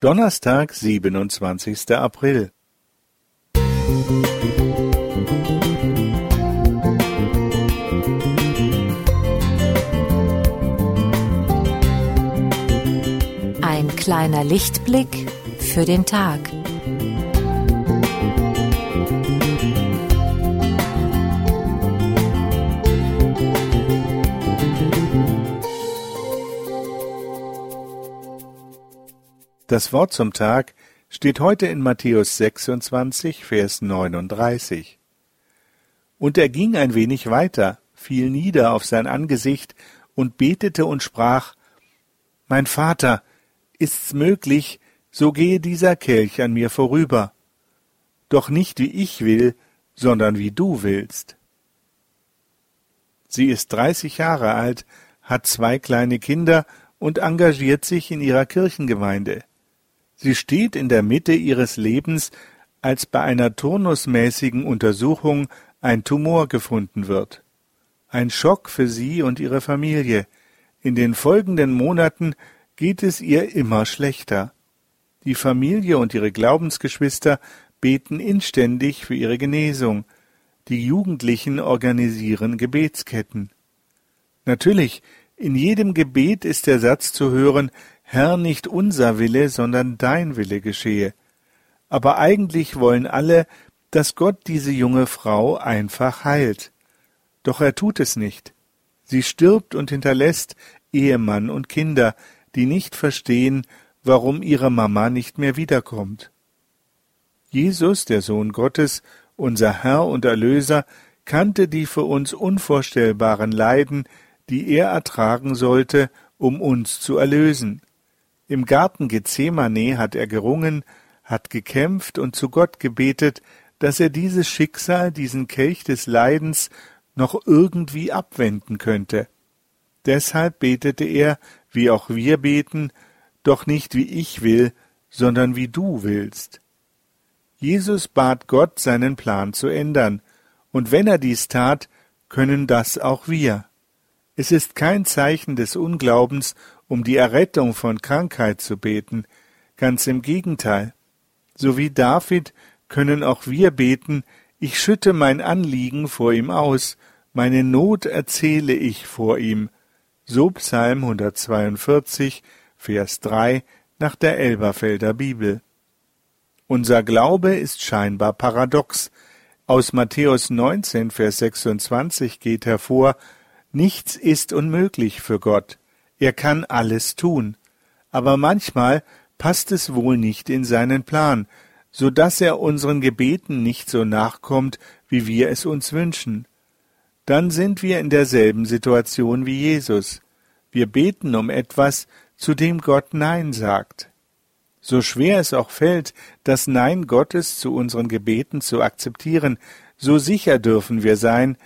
Donnerstag, siebenundzwanzigster April. Ein kleiner Lichtblick für den Tag. Das Wort zum Tag steht heute in Matthäus 26, Vers 39. Und er ging ein wenig weiter, fiel nieder auf sein Angesicht und betete und sprach, Mein Vater, ist's möglich, so gehe dieser Kelch an mir vorüber. Doch nicht wie ich will, sondern wie du willst. Sie ist dreißig Jahre alt, hat zwei kleine Kinder und engagiert sich in ihrer Kirchengemeinde. Sie steht in der Mitte ihres Lebens, als bei einer turnusmäßigen Untersuchung ein Tumor gefunden wird. Ein Schock für sie und ihre Familie. In den folgenden Monaten geht es ihr immer schlechter. Die Familie und ihre Glaubensgeschwister beten inständig für ihre Genesung. Die Jugendlichen organisieren Gebetsketten. Natürlich, in jedem Gebet ist der Satz zu hören, Herr, nicht unser Wille, sondern dein Wille geschehe. Aber eigentlich wollen alle, dass Gott diese junge Frau einfach heilt. Doch er tut es nicht. Sie stirbt und hinterlässt Ehemann und Kinder, die nicht verstehen, warum ihre Mama nicht mehr wiederkommt. Jesus, der Sohn Gottes, unser Herr und Erlöser, kannte die für uns unvorstellbaren Leiden, die er ertragen sollte, um uns zu erlösen. Im Garten Gethsemane hat er gerungen, hat gekämpft und zu Gott gebetet, dass er dieses Schicksal, diesen Kelch des Leidens noch irgendwie abwenden könnte. Deshalb betete er, wie auch wir beten, doch nicht wie ich will, sondern wie du willst. Jesus bat Gott, seinen Plan zu ändern, und wenn er dies tat, können das auch wir. Es ist kein Zeichen des Unglaubens um die Errettung von Krankheit zu beten, ganz im Gegenteil. So wie David können auch wir beten, ich schütte mein Anliegen vor ihm aus, meine Not erzähle ich vor ihm. So Psalm 142, Vers 3 nach der Elberfelder Bibel. Unser Glaube ist scheinbar paradox. Aus Matthäus 19, Vers 26 geht hervor, nichts ist unmöglich für Gott. Er kann alles tun. Aber manchmal passt es wohl nicht in seinen Plan, so dass er unseren Gebeten nicht so nachkommt, wie wir es uns wünschen. Dann sind wir in derselben Situation wie Jesus. Wir beten um etwas, zu dem Gott Nein sagt. So schwer es auch fällt, das Nein Gottes zu unseren Gebeten zu akzeptieren, so sicher dürfen wir sein,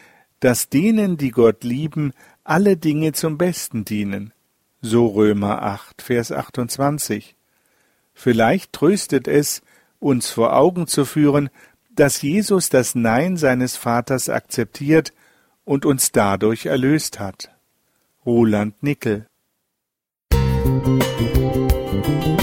dass denen, die Gott lieben, alle Dinge zum Besten dienen so Römer 8, Vers 28. Vielleicht tröstet es, uns vor Augen zu führen, dass Jesus das Nein seines Vaters akzeptiert und uns dadurch erlöst hat. Roland Nickel Musik